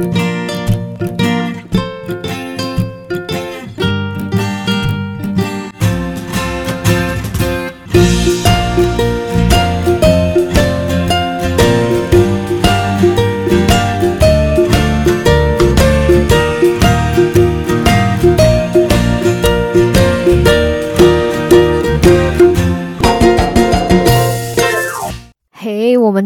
我们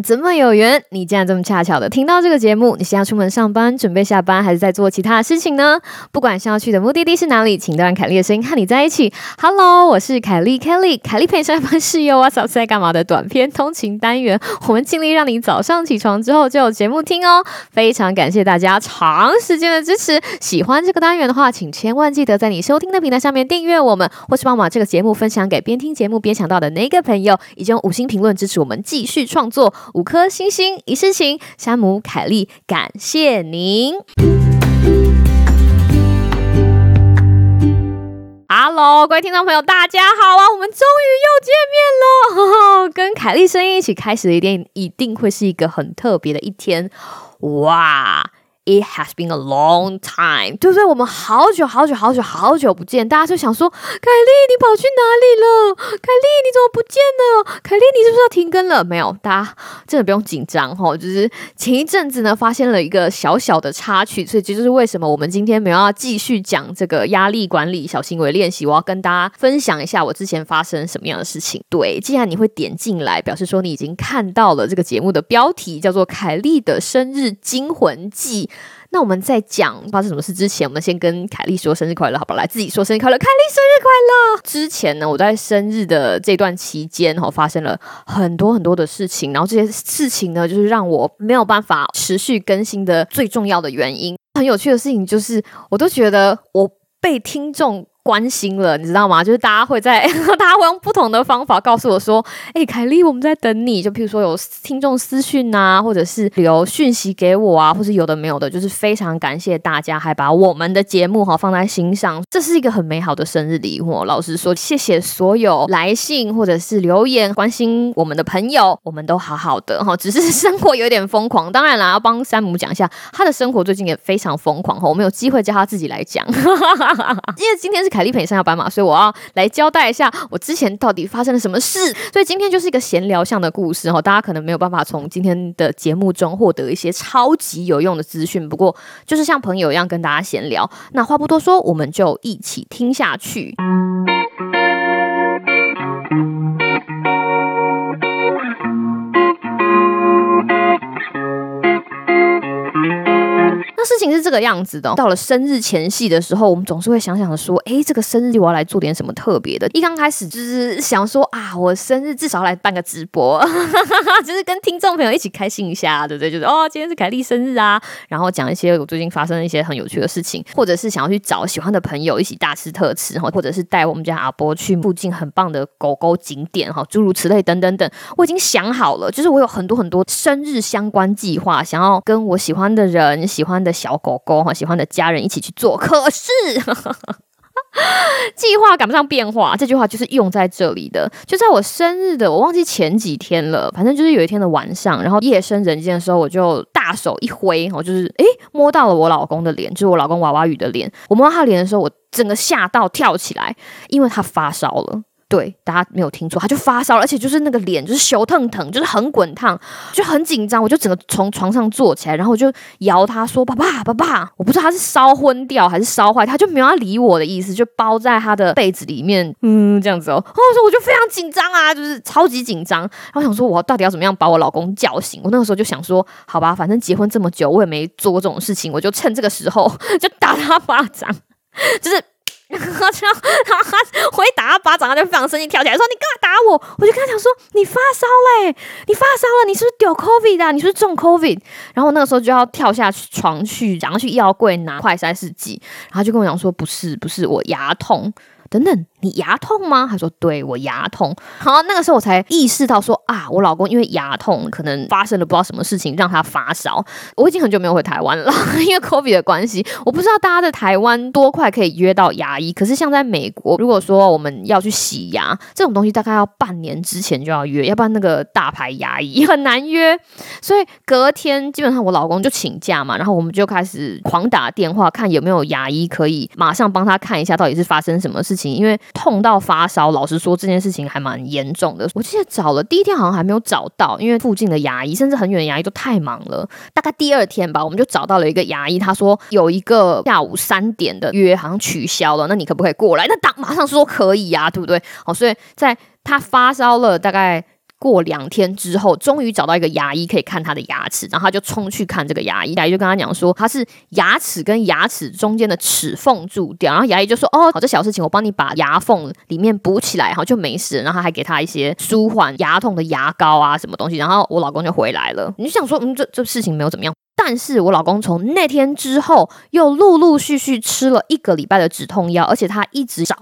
怎么有缘？你竟然这么恰巧的听到这个节目？你是要出门上班，准备下班，还是在做其他的事情呢？不管是要去的目的地是哪里，请都让凯莉的声音和你在一起。Hello，我是凯莉，Kelly，凯莉陪上班室友啊，早在干嘛的短片通勤单元，我们尽力让你早上起床之后就有节目听哦。非常感谢大家长时间的支持。喜欢这个单元的话，请千万记得在你收听的平台上面订阅我们，或是帮忙把这个节目分享给边听节目边想到的那个朋友，以及用五星评论支持我们继续创作。五颗星星一世情，山姆凯莉，感谢您。Hello，各位听众朋友，大家好啊！我们终于又见面了，跟凯莉声音一起开始的一天，一定会是一个很特别的一天，哇！It has been a long time，对不对？我们好久好久好久好久不见，大家就想说：凯莉，你跑去哪里了？凯莉，你怎么不见了？凯莉，你是不是要停更了？没有，大家真的不用紧张哈。就是前一阵子呢，发现了一个小小的插曲，所以这就是为什么我们今天没有要继续讲这个压力管理小行为练习。我要跟大家分享一下我之前发生什么样的事情。对，既然你会点进来，表示说你已经看到了这个节目的标题，叫做《凯莉的生日惊魂记》。那我们在讲发生什么事之前，我们先跟凯莉说生日快乐，好不好？来，自己说生日快乐，凯莉生日快乐。之前呢，我在生日的这段期间，哈，发生了很多很多的事情，然后这些事情呢，就是让我没有办法持续更新的最重要的原因。很有趣的事情就是，我都觉得我被听众。关心了，你知道吗？就是大家会在，大家会用不同的方法告诉我说：“哎、凯莉，我们在等你。”就譬如说有听众私讯啊，或者是留讯息给我啊，或是有的没有的，就是非常感谢大家还把我们的节目哈放在心上，这是一个很美好的生日礼物。老实说，谢谢所有来信或者是留言关心我们的朋友，我们都好好的哈，只是生活有点疯狂。当然啦，要帮山姆讲一下，他的生活最近也非常疯狂哈。我们有机会叫他自己来讲，因为今天是。凯莉陪你上下班嘛，所以我要来交代一下我之前到底发生了什么事。所以今天就是一个闲聊向的故事哈，大家可能没有办法从今天的节目中获得一些超级有用的资讯，不过就是像朋友一样跟大家闲聊。那话不多说，我们就一起听下去。事情是这个样子的，到了生日前夕的时候，我们总是会想想说，哎，这个生日我要来做点什么特别的。一刚开始就是想说啊，我生日至少来办个直播，就是跟听众朋友一起开心一下，对不对？就是哦，今天是凯莉生日啊，然后讲一些我最近发生的一些很有趣的事情，或者是想要去找喜欢的朋友一起大吃特吃，哈，或者是带我们家阿波去附近很棒的狗狗景点，哈，诸如此类等等等。我已经想好了，就是我有很多很多生日相关计划，想要跟我喜欢的人、喜欢的。小狗狗哈，喜欢的家人一起去做，可是 计划赶不上变化。这句话就是用在这里的，就在我生日的，我忘记前几天了，反正就是有一天的晚上，然后夜深人静的时候，我就大手一挥，我就是诶摸到了我老公的脸，就是我老公娃娃鱼的脸。我摸到他脸的时候，我整个吓到跳起来，因为他发烧了。对，大家没有听错，他就发烧了，而且就是那个脸就是羞腾腾，就是很滚烫，就很紧张。我就整个从床上坐起来，然后我就摇他说：“爸爸，爸爸！”我不知道他是烧昏掉还是烧坏，他就没有要理我的意思，就包在他的被子里面，嗯，这样子哦。然后我说我就非常紧张啊，就是超级紧张。然后想说，我到底要怎么样把我老公叫醒？我那个时候就想说，好吧，反正结婚这么久，我也没做过这种事情，我就趁这个时候 就打他巴掌，就是。然后他回打他巴掌，他就非常生气，跳起来说：“你干嘛打我？”我就跟他讲说：“你发烧嘞，你发烧了，你是不是丢 COVID 啊？你是不是中 COVID？” 然后那个时候就要跳下床去，然后去药柜拿快筛试剂，然后就跟我讲说：“不是，不是，我牙痛。”等等，你牙痛吗？他说对，我牙痛。好，那个时候我才意识到说啊，我老公因为牙痛，可能发生了不知道什么事情让他发烧。我已经很久没有回台湾了，因为 COVID 的关系，我不知道大家在台湾多快可以约到牙医。可是像在美国，如果说我们要去洗牙这种东西，大概要半年之前就要约，要不然那个大牌牙医很难约。所以隔天基本上我老公就请假嘛，然后我们就开始狂打电话看有没有牙医可以马上帮他看一下到底是发生什么事情。因为痛到发烧，老实说这件事情还蛮严重的。我记得找了第一天好像还没有找到，因为附近的牙医甚至很远的牙医都太忙了。大概第二天吧，我们就找到了一个牙医，他说有一个下午三点的约好像取消了，那你可不可以过来？那当马上说可以呀，对不对？好，所以在他发烧了大概。过两天之后，终于找到一个牙医可以看他的牙齿，然后他就冲去看这个牙医。牙医就跟他讲说，他是牙齿跟牙齿中间的齿缝蛀掉。然后牙医就说：“哦，好，这小事情我帮你把牙缝里面补起来，然后，就没事。”然后还给他一些舒缓牙痛的牙膏啊，什么东西。然后我老公就回来了。你就想说，嗯，这这事情没有怎么样。但是我老公从那天之后又陆陆续续吃了一个礼拜的止痛药，而且他一直烧，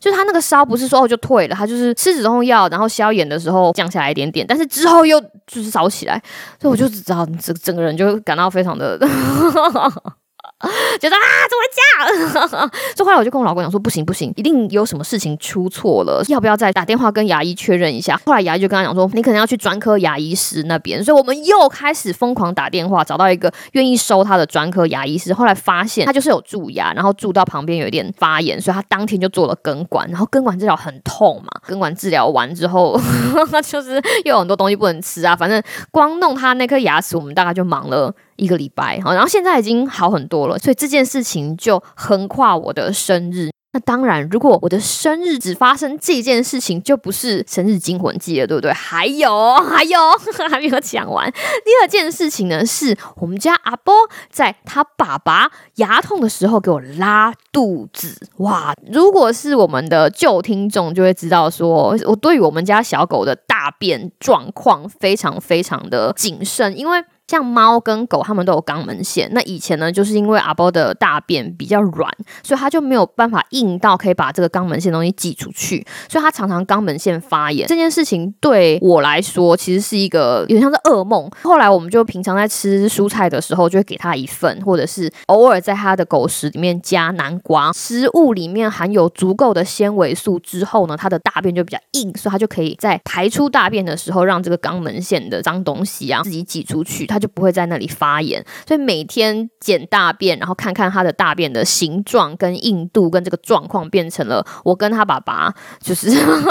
就他那个烧不是说哦就退了，他就是吃止痛药，然后消炎的时候降下来一点点，但是之后又就是烧起来，所以我就只知道整整个人就感到非常的。觉得啊，怎么会这样？所以后来我就跟我老公讲说，不行不行，一定有什么事情出错了，要不要再打电话跟牙医确认一下？后来牙医就跟他讲说，你可能要去专科牙医师那边。所以我们又开始疯狂打电话，找到一个愿意收他的专科牙医师。后来发现他就是有蛀牙，然后蛀到旁边有一点发炎，所以他当天就做了根管。然后根管治疗很痛嘛，根管治疗完之后，就是又有很多东西不能吃啊。反正光弄他那颗牙齿，我们大概就忙了。一个礼拜，好，然后现在已经好很多了，所以这件事情就横跨我的生日。那当然，如果我的生日只发生这件事情，就不是生日惊魂记了，对不对？还有，还有，还没有讲完。第二件事情呢，是我们家阿波在他爸爸牙痛的时候给我拉肚子。哇，如果是我们的旧听众就会知道说，说我对于我们家小狗的大便状况非常非常的谨慎，因为。像猫跟狗，它们都有肛门腺。那以前呢，就是因为阿波的大便比较软，所以它就没有办法硬到可以把这个肛门腺东西挤出去，所以它常常肛门腺发炎。这件事情对我来说，其实是一个有点像是噩梦。后来我们就平常在吃蔬菜的时候，就会给它一份，或者是偶尔在它的狗食里面加南瓜。食物里面含有足够的纤维素之后呢，它的大便就比较硬，所以它就可以在排出大便的时候，让这个肛门腺的脏东西啊自己挤出去。它就不会在那里发炎，所以每天捡大便，然后看看他的大便的形状跟硬度跟这个状况，变成了我跟他爸爸就是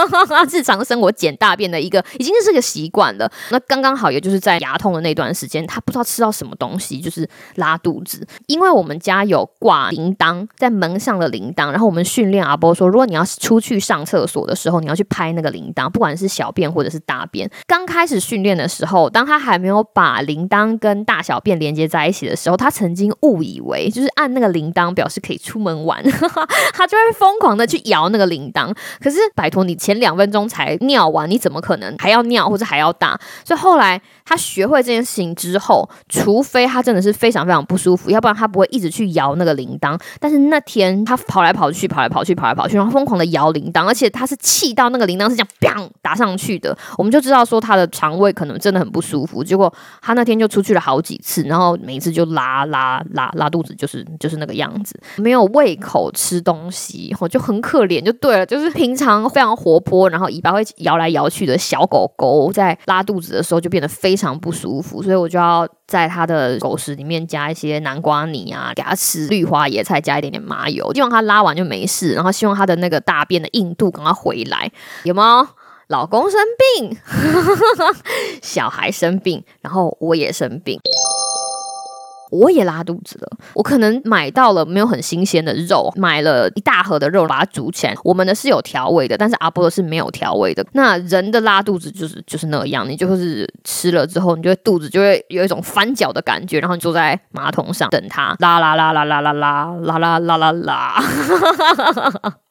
日常生活捡大便的一个，已经是个习惯了。那刚刚好，也就是在牙痛的那段时间，他不知道吃到什么东西，就是拉肚子。因为我们家有挂铃铛在门上的铃铛，然后我们训练阿波说，如果你要出去上厕所的时候，你要去拍那个铃铛，不管是小便或者是大便。刚开始训练的时候，当他还没有把铃铛跟跟大小便连接在一起的时候，他曾经误以为就是按那个铃铛表示可以出门玩，他就会疯狂的去摇那个铃铛。可是拜托你前两分钟才尿完，你怎么可能还要尿或者还要大？所以后来他学会这件事情之后，除非他真的是非常非常不舒服，要不然他不会一直去摇那个铃铛。但是那天他跑来跑去，跑来跑去，跑来跑去，然后疯狂的摇铃铛，而且他是气到那个铃铛是这样砰打上去的，我们就知道说他的肠胃可能真的很不舒服。结果他那天就出去了。好几次，然后每一次就拉拉拉拉肚子，就是就是那个样子，没有胃口吃东西，我就很可怜，就对了，就是平常非常活泼，然后尾巴会摇来摇去的小狗狗，在拉肚子的时候就变得非常不舒服，所以我就要在它的狗食里面加一些南瓜泥啊，给它吃绿花野菜，加一点点麻油，希望它拉完就没事，然后希望它的那个大便的硬度赶快回来，有吗？老公生病，小孩生病，然后我也生病，我也拉肚子了。我可能买到了没有很新鲜的肉，买了一大盒的肉，把它煮起来。我们的是有调味的，但是阿波的是没有调味的。那人的拉肚子就是就是那样，你就是吃了之后，你就会肚子就会有一种翻搅的感觉，然后你坐在马桶上等它拉拉拉拉拉拉拉拉拉拉拉拉。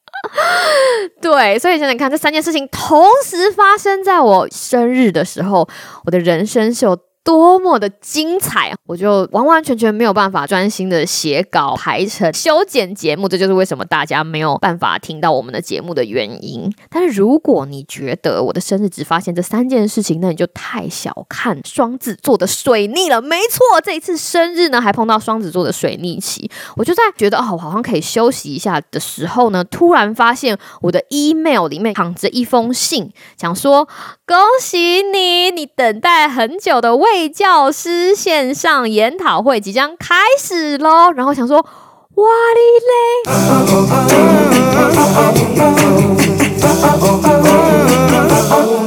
对，所以现在看这三件事情同时发生在我生日的时候，我的人生秀多么的精彩，我就完完全全没有办法专心的写稿、排程、修剪节目，这就是为什么大家没有办法听到我们的节目的原因。但是如果你觉得我的生日只发现这三件事情，那你就太小看双子座的水逆了。没错，这一次生日呢，还碰到双子座的水逆期，我就在觉得哦，我好像可以休息一下的时候呢，突然发现我的 email 里面躺着一封信，讲说恭喜你，你等待很久的未被教师线上研讨会即将开始喽！然后想说，哇哩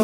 嘞！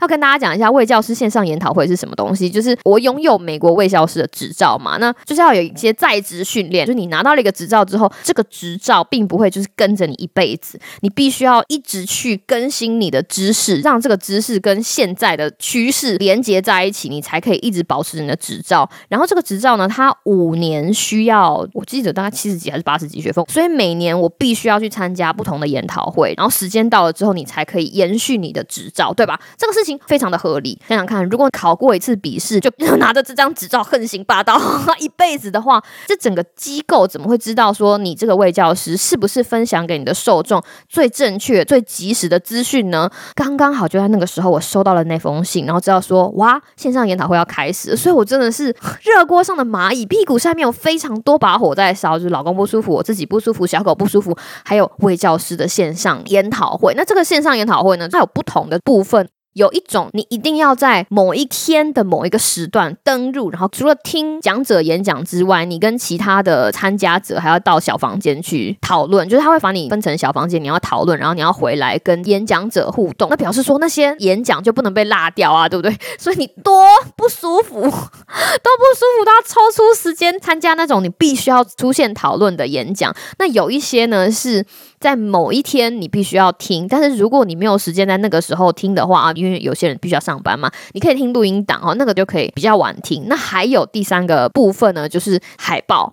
要跟大家讲一下卫教师线上研讨会是什么东西，就是我拥有美国卫教师的执照嘛，那就是要有一些在职训练，就是你拿到了一个执照之后，这个执照并不会就是跟着你一辈子，你必须要一直去更新你的知识，让这个知识跟现在的趋势连接在一起，你才可以一直保持你的执照。然后这个执照呢，它五年需要，我记得大概七十几还是八十几学分，所以每年我必须要去参加不同的研讨会，然后时间到了之后，你才可以延续你的执照，对吧？这个事情。非常的合理，想想看，如果考过一次笔试就 拿着这张执照横行霸道 一辈子的话，这整个机构怎么会知道说你这个卫教师是不是分享给你的受众最正确、最及时的资讯呢？刚刚好就在那个时候，我收到了那封信，然后知道说哇，线上研讨会要开始，所以我真的是 热锅上的蚂蚁，屁股下面有非常多把火在烧，就是老公不舒服，我自己不舒服，小狗不舒服，还有卫教师的线上研讨会。那这个线上研讨会呢，它有不同的部分。有一种，你一定要在某一天的某一个时段登入，然后除了听讲者演讲之外，你跟其他的参加者还要到小房间去讨论，就是他会把你分成小房间，你要讨论，然后你要回来跟演讲者互动。那表示说那些演讲就不能被落掉啊，对不对？所以你多不舒服，都不舒服，都要抽出时间参加那种你必须要出现讨论的演讲。那有一些呢是在某一天你必须要听，但是如果你没有时间在那个时候听的话啊，因为有些人必须要上班嘛，你可以听录音档哦，那个就可以比较晚听。那还有第三个部分呢，就是海报。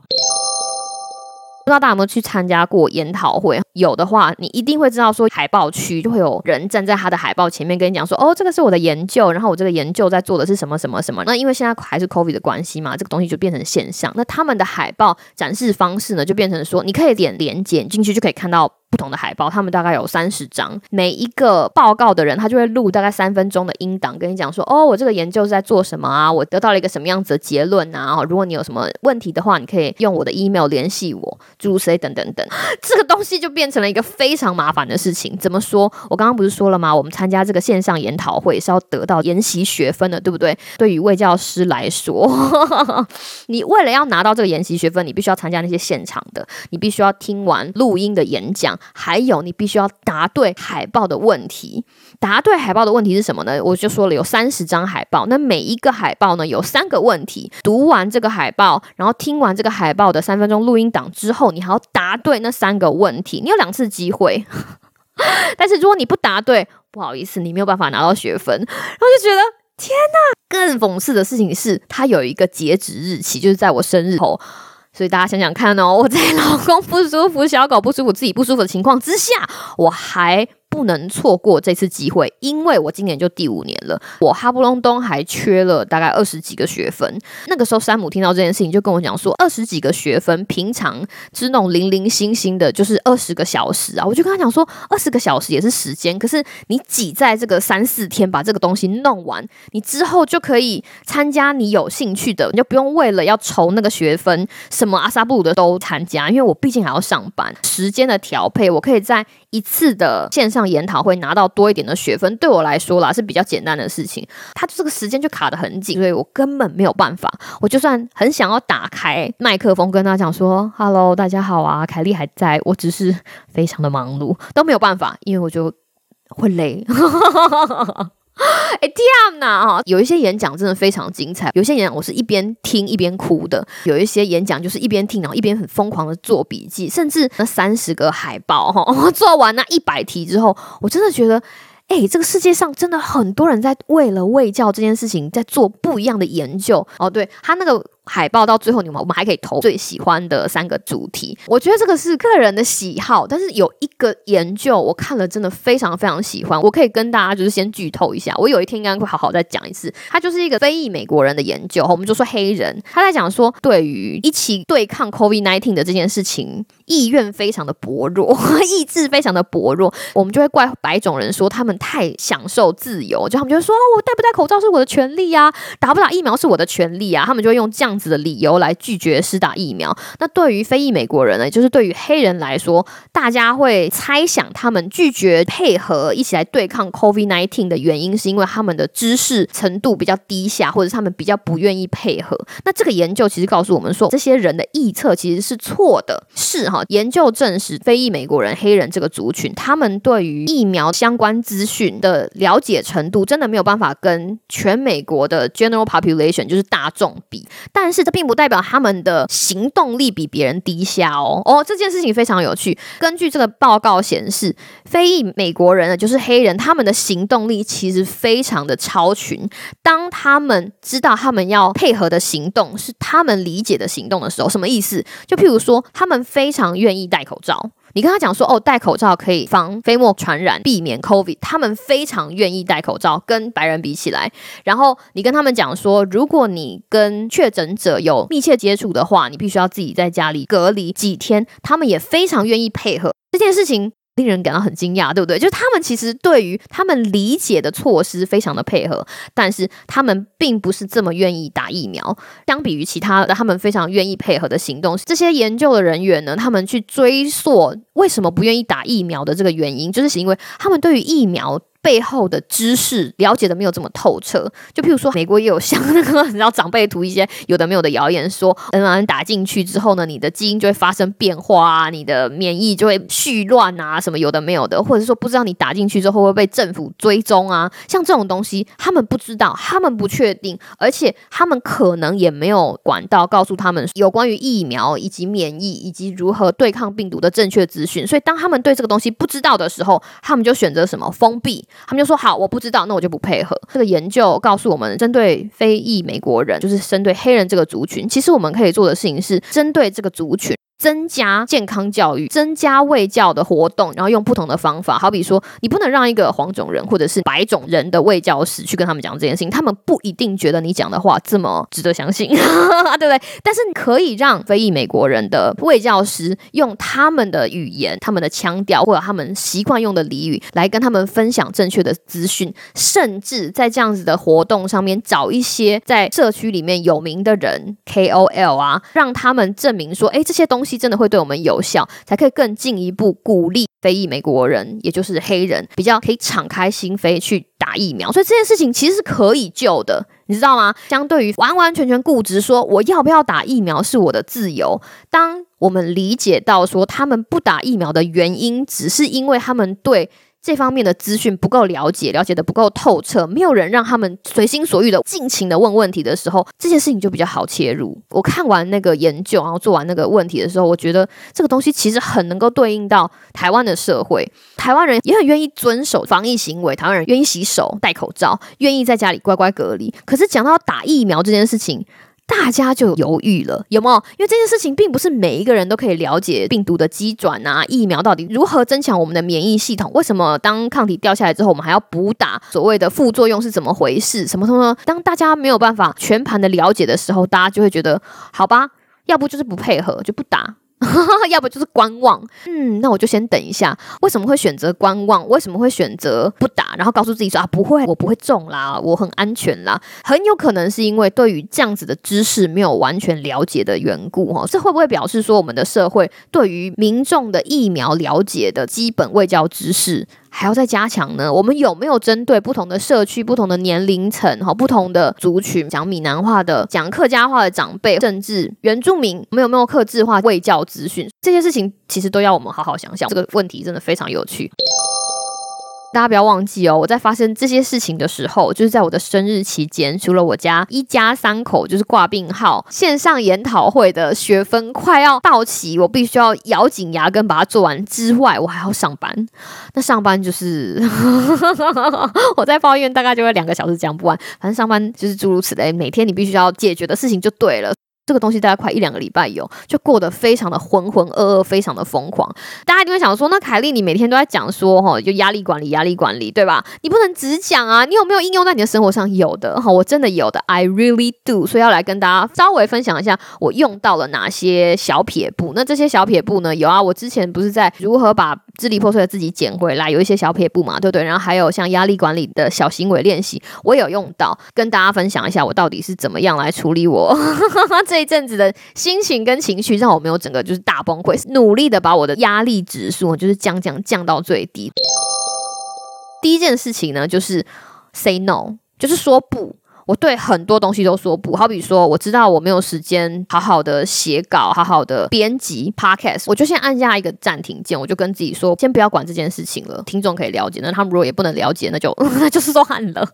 不知道大家有没有去参加过研讨会？有的话，你一定会知道说，海报区就会有人站在他的海报前面跟你讲说，哦，这个是我的研究，然后我这个研究在做的是什么什么什么。那因为现在还是 COVID 的关系嘛，这个东西就变成现象。那他们的海报展示方式呢，就变成说，你可以点连接进去就可以看到。不同的海报，他们大概有三十张。每一个报告的人，他就会录大概三分钟的音档，跟你讲说：“哦，我这个研究是在做什么啊？我得到了一个什么样子的结论啊？如果你有什么问题的话，你可以用我的 email 联系我，诸如此类等等等。”这个东西就变成了一个非常麻烦的事情。怎么说？我刚刚不是说了吗？我们参加这个线上研讨会是要得到研习学分的，对不对？对于卫教师来说，你为了要拿到这个研习学分，你必须要参加那些现场的，你必须要听完录音的演讲。还有，你必须要答对海报的问题。答对海报的问题是什么呢？我就说了，有三十张海报，那每一个海报呢，有三个问题。读完这个海报，然后听完这个海报的三分钟录音档之后，你还要答对那三个问题。你有两次机会，但是如果你不答对，不好意思，你没有办法拿到学分。然后就觉得天哪！更讽刺的事情是，它有一个截止日期，就是在我生日后。所以大家想想看哦，我在 老公不舒服、小狗不舒服、自己不舒服的情况之下，我还。不能错过这次机会，因为我今年就第五年了，我哈不隆咚还缺了大概二十几个学分。那个时候，山姆听到这件事情就跟我讲说，二十几个学分，平常是那种零零星星的，就是二十个小时啊。我就跟他讲说，二十个小时也是时间，可是你挤在这个三四天把这个东西弄完，你之后就可以参加你有兴趣的，你就不用为了要筹那个学分，什么阿萨布鲁的都参加，因为我毕竟还要上班，时间的调配，我可以在一次的线上研讨会拿到多一点的学分，对我来说啦是比较简单的事情。他这个时间就卡得很紧，所以我根本没有办法。我就算很想要打开麦克风跟他讲说 “Hello，大家好啊，凯莉还在”，我只是非常的忙碌，都没有办法，因为我就 会累。哎，天哪！哦，有一些演讲真的非常精彩，有些演讲我是一边听一边哭的，有一些演讲就是一边听然后一边很疯狂的做笔记，甚至那三十个海报哈，做完那一百题之后，我真的觉得，哎，这个世界上真的很多人在为了卫教这件事情在做不一样的研究哦。对，他那个。海报到最后，你们我们还可以投最喜欢的三个主题。我觉得这个是个人的喜好，但是有一个研究我看了真的非常非常喜欢，我可以跟大家就是先剧透一下，我有一天应该会好好再讲一次。他就是一个非裔美国人的研究，我们就说黑人，他在讲说对于一起对抗 COVID-19 的这件事情，意愿非常的薄弱，意志非常的薄弱，我们就会怪白种人说他们太享受自由，就他们就说我戴不戴口罩是我的权利啊，打不打疫苗是我的权利啊，他们就会用这样子的理由来拒绝施打疫苗。那对于非裔美国人呢，就是对于黑人来说，大家会猜想他们拒绝配合一起来对抗 COVID-19 的原因，是因为他们的知识程度比较低下，或者他们比较不愿意配合。那这个研究其实告诉我们说，这些人的臆测其实是错的，是哈。研究证实，非裔美国人、黑人这个族群，他们对于疫苗相关资讯的了解程度，真的没有办法跟全美国的 general population，就是大众比。但但是这并不代表他们的行动力比别人低下哦。哦，这件事情非常有趣。根据这个报告显示，非裔美国人呢，就是黑人，他们的行动力其实非常的超群。当他们知道他们要配合的行动是他们理解的行动的时候，什么意思？就譬如说，他们非常愿意戴口罩。你跟他讲说，哦，戴口罩可以防飞沫传染，避免 COVID，他们非常愿意戴口罩，跟白人比起来。然后你跟他们讲说，如果你跟确诊者有密切接触的话，你必须要自己在家里隔离几天，他们也非常愿意配合这件事情。令人感到很惊讶，对不对？就是他们其实对于他们理解的措施非常的配合，但是他们并不是这么愿意打疫苗。相比于其他的，他们非常愿意配合的行动，这些研究的人员呢，他们去追溯为什么不愿意打疫苗的这个原因，就是因为他们对于疫苗。背后的知识了解的没有这么透彻，就譬如说，美国也有像那个你知道长辈图一些有的没有的谣言说，说 mRNA 打进去之后呢，你的基因就会发生变化啊，你的免疫就会絮乱啊，什么有的没有的，或者是说不知道你打进去之后会不会被政府追踪啊，像这种东西，他们不知道，他们不确定，而且他们可能也没有管道告诉他们有关于疫苗以及免疫以及如何对抗病毒的正确资讯，所以当他们对这个东西不知道的时候，他们就选择什么？封闭。他们就说好，我不知道，那我就不配合。这个研究告诉我们，针对非裔美国人，就是针对黑人这个族群，其实我们可以做的事情是针对这个族群。增加健康教育，增加卫教的活动，然后用不同的方法，好比说，你不能让一个黄种人或者是白种人的卫教师去跟他们讲这件事情，他们不一定觉得你讲的话这么值得相信，对 不对？但是你可以让非裔美国人的卫教师用他们的语言、他们的腔调或者他们习惯用的俚语来跟他们分享正确的资讯，甚至在这样子的活动上面找一些在社区里面有名的人 KOL 啊，让他们证明说，哎，这些东西。真的会对我们有效，才可以更进一步鼓励非裔美国人，也就是黑人，比较可以敞开心扉去打疫苗。所以这件事情其实是可以救的，你知道吗？相对于完完全全固执说我要不要打疫苗是我的自由，当我们理解到说他们不打疫苗的原因，只是因为他们对。这方面的资讯不够了解，了解的不够透彻，没有人让他们随心所欲的尽情的问问题的时候，这件事情就比较好切入。我看完那个研究，然后做完那个问题的时候，我觉得这个东西其实很能够对应到台湾的社会，台湾人也很愿意遵守防疫行为，台湾人愿意洗手、戴口罩，愿意在家里乖乖隔离。可是讲到打疫苗这件事情，大家就犹豫了，有没有？因为这件事情并不是每一个人都可以了解病毒的机转啊，疫苗到底如何增强我们的免疫系统？为什么当抗体掉下来之后，我们还要补打？所谓的副作用是怎么回事？什么什么？当大家没有办法全盘的了解的时候，大家就会觉得，好吧，要不就是不配合，就不打。要不就是观望，嗯，那我就先等一下。为什么会选择观望？为什么会选择不打？然后告诉自己说啊，不会，我不会中啦，我很安全啦。很有可能是因为对于这样子的知识没有完全了解的缘故哦。这会不会表示说我们的社会对于民众的疫苗了解的基本卫教知识？还要再加强呢？我们有没有针对不同的社区、不同的年龄层、哈不同的族群，讲闽南话的、讲客家话的长辈，甚至原住民，我们有没有客制化卫教资讯？这些事情其实都要我们好好想想。这个问题真的非常有趣。大家不要忘记哦，我在发生这些事情的时候，就是在我的生日期间，除了我家一家三口就是挂病号线上研讨会的学分快要到期，我必须要咬紧牙根把它做完之外，我还要上班。那上班就是 我在抱怨，大概就会两个小时讲不完。反正上班就是诸如此类，每天你必须要解决的事情就对了。这个东西大概快一两个礼拜有，就过得非常的浑浑噩噩，非常的疯狂。大家一定会想说，那凯莉你每天都在讲说哈，就压力管理，压力管理，对吧？你不能只讲啊，你有没有应用在你的生活上？有的哈，我真的有的，I really do。所以要来跟大家稍微分享一下，我用到了哪些小撇步。那这些小撇步呢？有啊，我之前不是在如何把支离破碎的自己捡回来，有一些小撇步嘛，对不对？然后还有像压力管理的小行为练习，我有用到，跟大家分享一下我到底是怎么样来处理我。这阵子的心情跟情绪，让我没有整个就是大崩溃，努力的把我的压力指数就是降降降到最低。第一件事情呢，就是 say no，就是说不。我对很多东西都说不，好比说，我知道我没有时间好好的写稿，好好的编辑 podcast，我就先按下一个暂停键，我就跟自己说，先不要管这件事情了。听众可以了解，那他们如果也不能了解，那就 那就算了。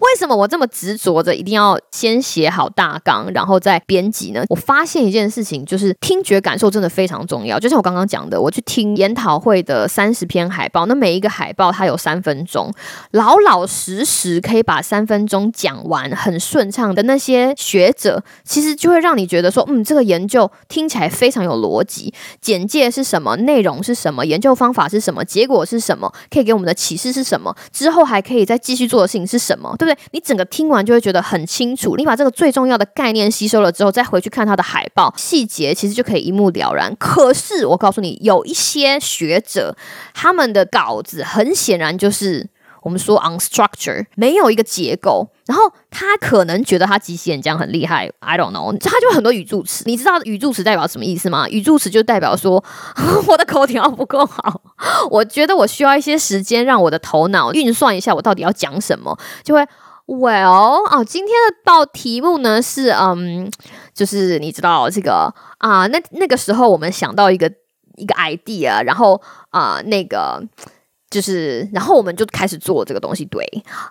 为什么我这么执着着一定要先写好大纲，然后再编辑呢？我发现一件事情，就是听觉感受真的非常重要。就像我刚刚讲的，我去听研讨会的三十篇海报，那每一个海报它有三分钟，老老实实可以把三分钟讲完。很顺畅的那些学者，其实就会让你觉得说，嗯，这个研究听起来非常有逻辑。简介是什么？内容是什么？研究方法是什么？结果是什么？可以给我们的启示是什么？之后还可以再继续做的事情是什么？对不对？你整个听完就会觉得很清楚。你把这个最重要的概念吸收了之后，再回去看它的海报细节，其实就可以一目了然。可是我告诉你，有一些学者，他们的稿子很显然就是。我们说 unstructured 没有一个结构，然后他可能觉得他即席演讲很厉害，I don't know，他就很多语助词。你知道语助词代表什么意思吗？语助词就代表说 我的口条不够好，我觉得我需要一些时间让我的头脑运算一下我到底要讲什么，就会 well 哦，今天的报题目呢是嗯，就是你知道这个啊，那那个时候我们想到一个一个 idea，然后啊那个。就是，然后我们就开始做这个东西。对，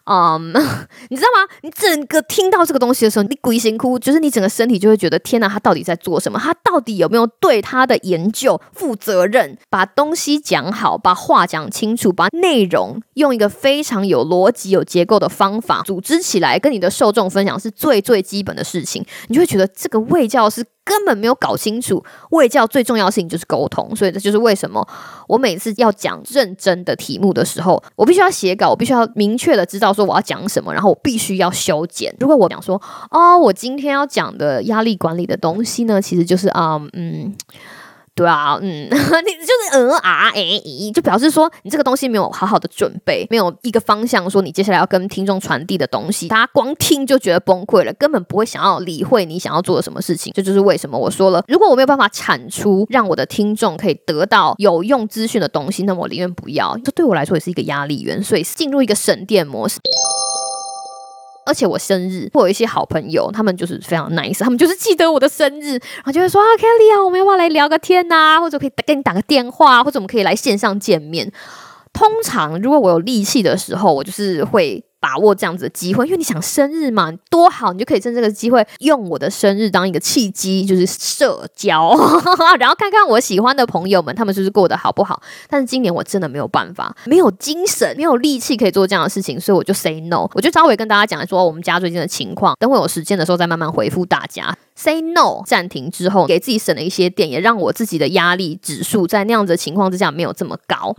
嗯，你知道吗？你整个听到这个东西的时候，你鬼心哭，就是你整个身体就会觉得，天哪，他到底在做什么？他到底有没有对他的研究负责任？把东西讲好，把话讲清楚，把内容用一个非常有逻辑、有结构的方法组织起来，跟你的受众分享，是最最基本的事情。你就会觉得这个卫教是。根本没有搞清楚，卫教最重要的事情就是沟通，所以这就是为什么我每次要讲认真的题目的时候，我必须要写稿，我必须要明确的知道说我要讲什么，然后我必须要修剪。如果我讲说，哦，我今天要讲的压力管理的东西呢，其实就是啊，嗯对啊，嗯，你就是呃啊哎咦，就表示说你这个东西没有好好的准备，没有一个方向，说你接下来要跟听众传递的东西，大家光听就觉得崩溃了，根本不会想要理会你想要做的什么事情。这就是为什么我说了，如果我没有办法产出让我的听众可以得到有用资讯的东西，那么我宁愿不要。这对我来说也是一个压力源，所以进入一个省电模式。而且我生日，我有一些好朋友，他们就是非常 nice，他们就是记得我的生日，然后就会说啊，Kelly 啊，我们要不要来聊个天呐、啊？或者可以跟你打个电话，或者我们可以来线上见面。通常如果我有力气的时候，我就是会。把握这样子的机会，因为你想生日嘛，多好，你就可以趁这个机会用我的生日当一个契机，就是社交，然后看看我喜欢的朋友们，他们是不是过得好不好。但是今年我真的没有办法，没有精神，没有力气可以做这样的事情，所以我就 say no。我就稍微跟大家讲说我们家最近的情况，等会有时间的时候再慢慢回复大家。say no，暂停之后，给自己省了一些电，也让我自己的压力指数在那样子的情况之下没有这么高。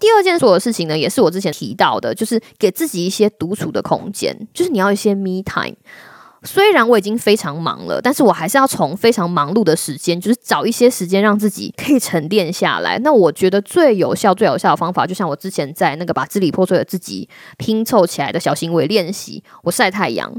第二件做的事情呢，也是我之前提到的，就是给自己一些独处的空间，就是你要一些 me time。虽然我已经非常忙了，但是我还是要从非常忙碌的时间，就是找一些时间让自己可以沉淀下来。那我觉得最有效、最有效的方法，就像我之前在那个把支离破碎的自己拼凑起来的小行为练习，我晒太阳。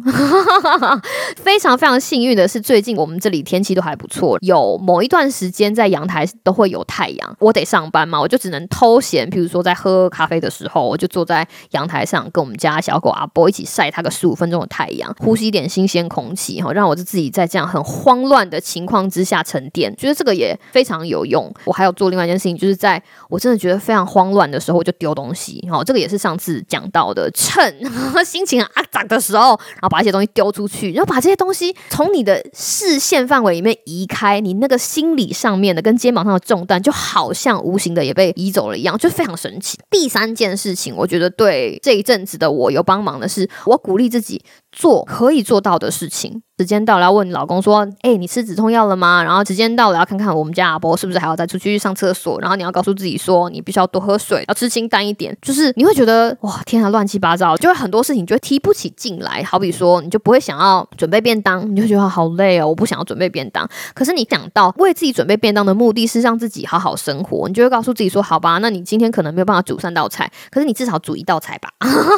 非常非常幸运的是，最近我们这里天气都还不错，有某一段时间在阳台都会有太阳。我得上班嘛，我就只能偷闲，譬如说在喝咖啡的时候，我就坐在阳台上跟我们家小狗阿波一起晒它个十五分钟的太阳，呼吸一点新鲜。空气哈，让我就自己在这样很慌乱的情况之下沉淀，觉得这个也非常有用。我还有做另外一件事情，就是在我真的觉得非常慌乱的时候，我就丢东西。哈，这个也是上次讲到的，趁 心情阿杂的时候，然后把一些东西丢出去，然后把这些东西从你的视线范围里面移开，你那个心理上面的跟肩膀上的重担，就好像无形的也被移走了一样，就非常神奇。第三件事情，我觉得对这一阵子的我有帮忙的是，我鼓励自己。做可以做到的事情，时间到了要问你老公说：“哎、你吃止痛药了吗？”然后时间到了要看看我们家阿伯是不是还要再出去上厕所。然后你要告诉自己说：“你必须要多喝水，要吃清淡一点。”就是你会觉得哇，天啊，乱七八糟，就会很多事情就会提不起劲来。好比说，你就不会想要准备便当，你就觉得好累哦，我不想要准备便当。可是你想到为自己准备便当的目的是让自己好好生活，你就会告诉自己说：“好吧，那你今天可能没有办法煮三道菜，可是你至少煮一道菜吧，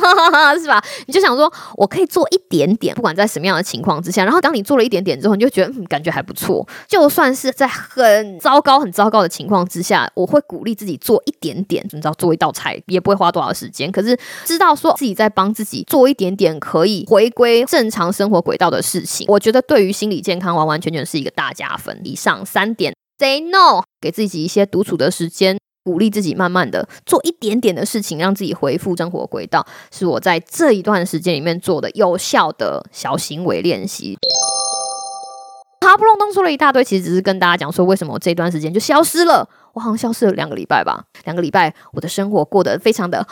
是吧？”你就想说，我可以做一点点，不管在什么样的情况之下。然后当你做了一点点之后，你就觉得嗯，感觉还不错。就算是在很糟糕、很糟糕的情况之下，我会鼓励自己做一点点，你知道，做一道菜也不会花多少时间。可是知道说自己在帮自己做一点点可以回归正常生活轨道的事情，我觉得对于心理健康完完全全是一个大加分。以上三点，say no，给自己一些独处的时间。鼓励自己慢慢的做一点点的事情，让自己恢复生活轨道，是我在这一段时间里面做的有效的小行为练习。好不隆咚说了一大堆，其实只是跟大家讲说，为什么我这段时间就消失了。我好像消失了两个礼拜吧，两个礼拜，我的生活过得非常的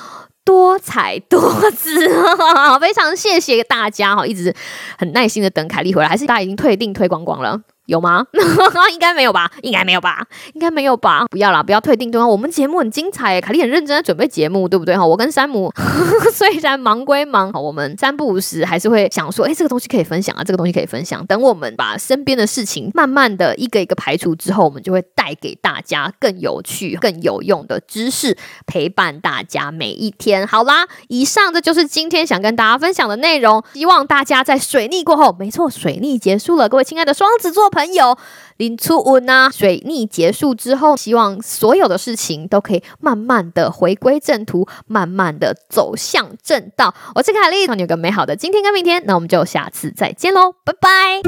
多彩多姿，非常谢谢大家哈，一直很耐心的等凯莉回来，还是大家已经退订退光光了？有吗？应该没有吧？应该没有吧？应该没有吧？不要啦，不要退订对吗？我们节目很精彩，凯莉很认真在准备节目，对不对哈？我跟山姆 虽然忙归忙，我们三不五时还是会想说，哎，这个东西可以分享啊，这个东西可以分享。等我们把身边的事情慢慢的一个一个排除之后，我们就会带给大家更有趣、更有用的知识，陪伴大家每一天。好啦，以上这就是今天想跟大家分享的内容。希望大家在水逆过后，没错，水逆结束了，各位亲爱的双子座朋友，临出运啊！水逆结束之后，希望所有的事情都可以慢慢的回归正途，慢慢的走向正道。我是凯莉，祝你有个美好的今天跟明天。那我们就下次再见喽，拜拜。